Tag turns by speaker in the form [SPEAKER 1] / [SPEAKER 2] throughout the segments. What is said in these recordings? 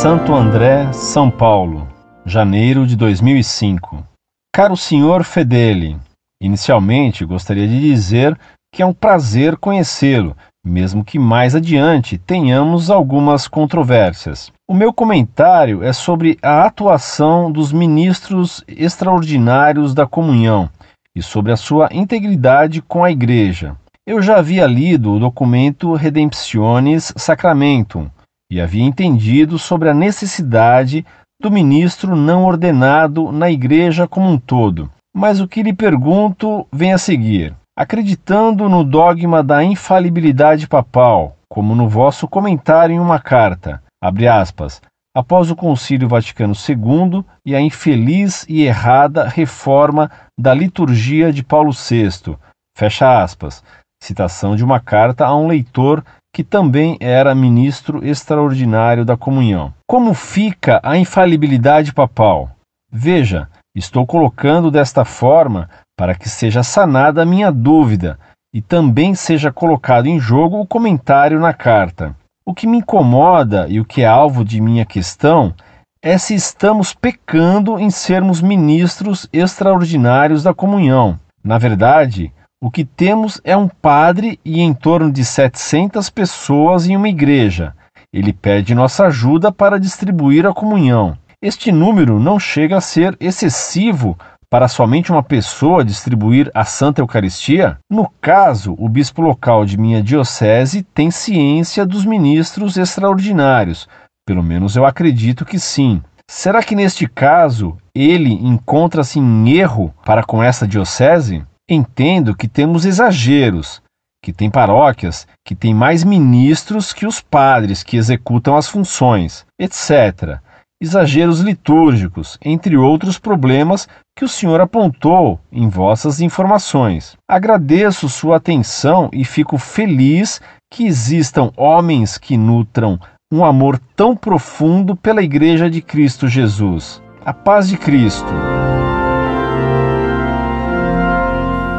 [SPEAKER 1] Santo André, São Paulo, janeiro de 2005. Caro senhor Fedeli, inicialmente gostaria de dizer que é um prazer conhecê-lo, mesmo que mais adiante tenhamos algumas controvérsias. O meu comentário é sobre a atuação dos ministros extraordinários da comunhão e sobre a sua integridade com a Igreja. Eu já havia lido o documento Redemptionis Sacramentum e havia entendido sobre a necessidade do ministro não ordenado na Igreja como um todo. Mas o que lhe pergunto vem a seguir. Acreditando no dogma da infalibilidade papal, como no vosso comentário em uma carta, abre aspas, após o Concílio Vaticano II e a infeliz e errada reforma da liturgia de Paulo VI, fecha aspas, citação de uma carta a um leitor que também era ministro extraordinário da comunhão. Como fica a infalibilidade papal? Veja, estou colocando desta forma para que seja sanada a minha dúvida e também seja colocado em jogo o comentário na carta. O que me incomoda e o que é alvo de minha questão é se estamos pecando em sermos ministros extraordinários da comunhão. Na verdade, o que temos é um padre e em torno de 700 pessoas em uma igreja. Ele pede nossa ajuda para distribuir a comunhão. Este número não chega a ser excessivo para somente uma pessoa distribuir a Santa Eucaristia? No caso, o bispo local de minha diocese tem ciência dos ministros extraordinários. Pelo menos eu acredito que sim. Será que neste caso ele encontra-se em erro para com essa diocese? Entendo que temos exageros, que tem paróquias que têm mais ministros que os padres que executam as funções, etc exageros litúrgicos, entre outros problemas que o senhor apontou em vossas informações. Agradeço sua atenção e fico feliz que existam homens que nutram um amor tão profundo pela Igreja de Cristo Jesus. A paz de Cristo.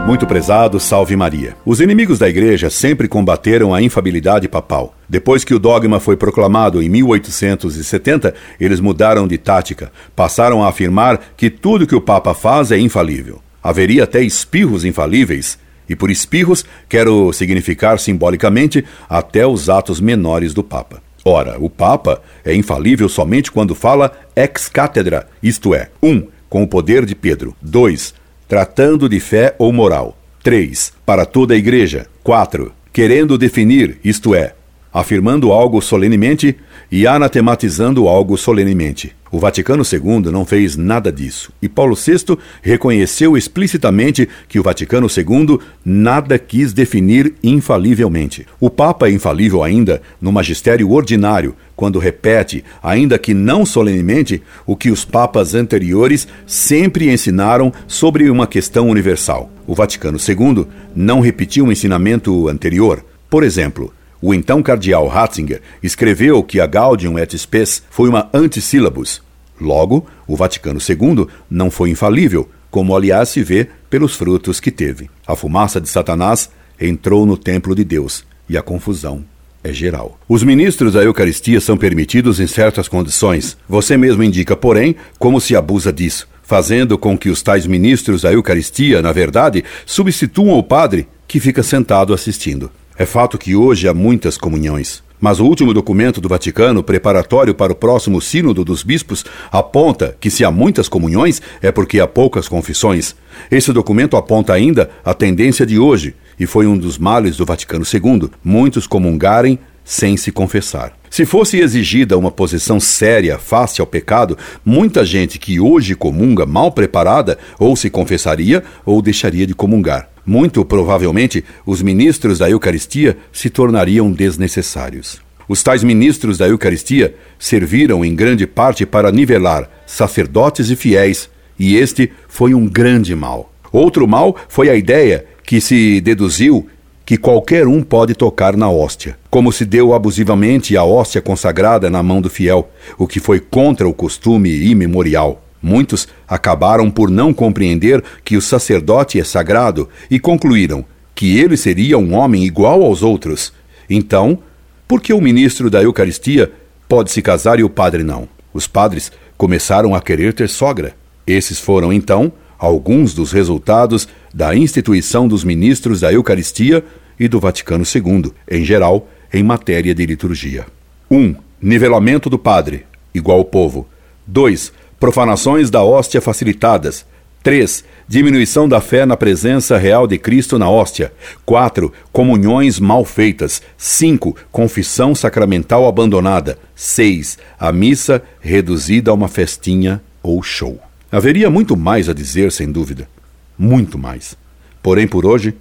[SPEAKER 2] Muito prezado, salve Maria. Os inimigos da Igreja sempre combateram a infabilidade papal. Depois que o dogma foi proclamado em 1870, eles mudaram de tática. Passaram a afirmar que tudo que o Papa faz é infalível. Haveria até espirros infalíveis. E por espirros, quero significar simbolicamente até os atos menores do Papa. Ora, o Papa é infalível somente quando fala ex cátedra, isto é, 1. Um, com o poder de Pedro. 2 tratando de fé ou moral. 3. Para toda a igreja. 4. Querendo definir, isto é, afirmando algo solenemente e anatematizando algo solenemente. O Vaticano II não fez nada disso, e Paulo VI reconheceu explicitamente que o Vaticano II nada quis definir infalivelmente. O Papa é infalível ainda no magistério ordinário, quando repete, ainda que não solenemente, o que os papas anteriores sempre ensinaram sobre uma questão universal. O Vaticano II não repetiu o ensinamento anterior. Por exemplo, o então cardeal Ratzinger escreveu que a Gaudium et Spes foi uma antissílabus. Logo, o Vaticano II não foi infalível, como aliás se vê pelos frutos que teve. A fumaça de Satanás entrou no templo de Deus e a confusão é geral. Os ministros da Eucaristia são permitidos em certas condições. Você mesmo indica, porém, como se abusa disso, fazendo com que os tais ministros da Eucaristia, na verdade, substituam o padre que fica sentado assistindo. É fato que hoje há muitas comunhões. Mas o último documento do Vaticano, preparatório para o próximo Sínodo dos Bispos, aponta que se há muitas comunhões é porque há poucas confissões. Esse documento aponta ainda a tendência de hoje, e foi um dos males do Vaticano II, muitos comungarem sem se confessar. Se fosse exigida uma posição séria face ao pecado, muita gente que hoje comunga mal preparada ou se confessaria ou deixaria de comungar. Muito provavelmente, os ministros da Eucaristia se tornariam desnecessários. Os tais ministros da Eucaristia serviram em grande parte para nivelar sacerdotes e fiéis, e este foi um grande mal. Outro mal foi a ideia que se deduziu que qualquer um pode tocar na hóstia, como se deu abusivamente a hóstia consagrada na mão do fiel, o que foi contra o costume imemorial. Muitos acabaram por não compreender que o sacerdote é sagrado e concluíram que ele seria um homem igual aos outros. Então, por que o ministro da Eucaristia pode se casar e o padre não. Os padres começaram a querer ter sogra. Esses foram, então, alguns dos resultados da instituição dos ministros da Eucaristia e do Vaticano II, em geral, em matéria de liturgia. 1. Um, nivelamento do padre, igual ao povo. 2. Profanações da hóstia facilitadas. 3. Diminuição da fé na presença real de Cristo na hóstia. 4. Comunhões mal feitas. 5. Confissão sacramental abandonada. 6. A missa reduzida a uma festinha ou show. Haveria muito mais a dizer, sem dúvida. Muito mais. Porém, por hoje,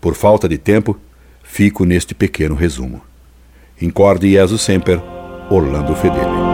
[SPEAKER 2] por falta de tempo, fico neste pequeno resumo. Incorde Jesus Semper, Orlando Fedeli.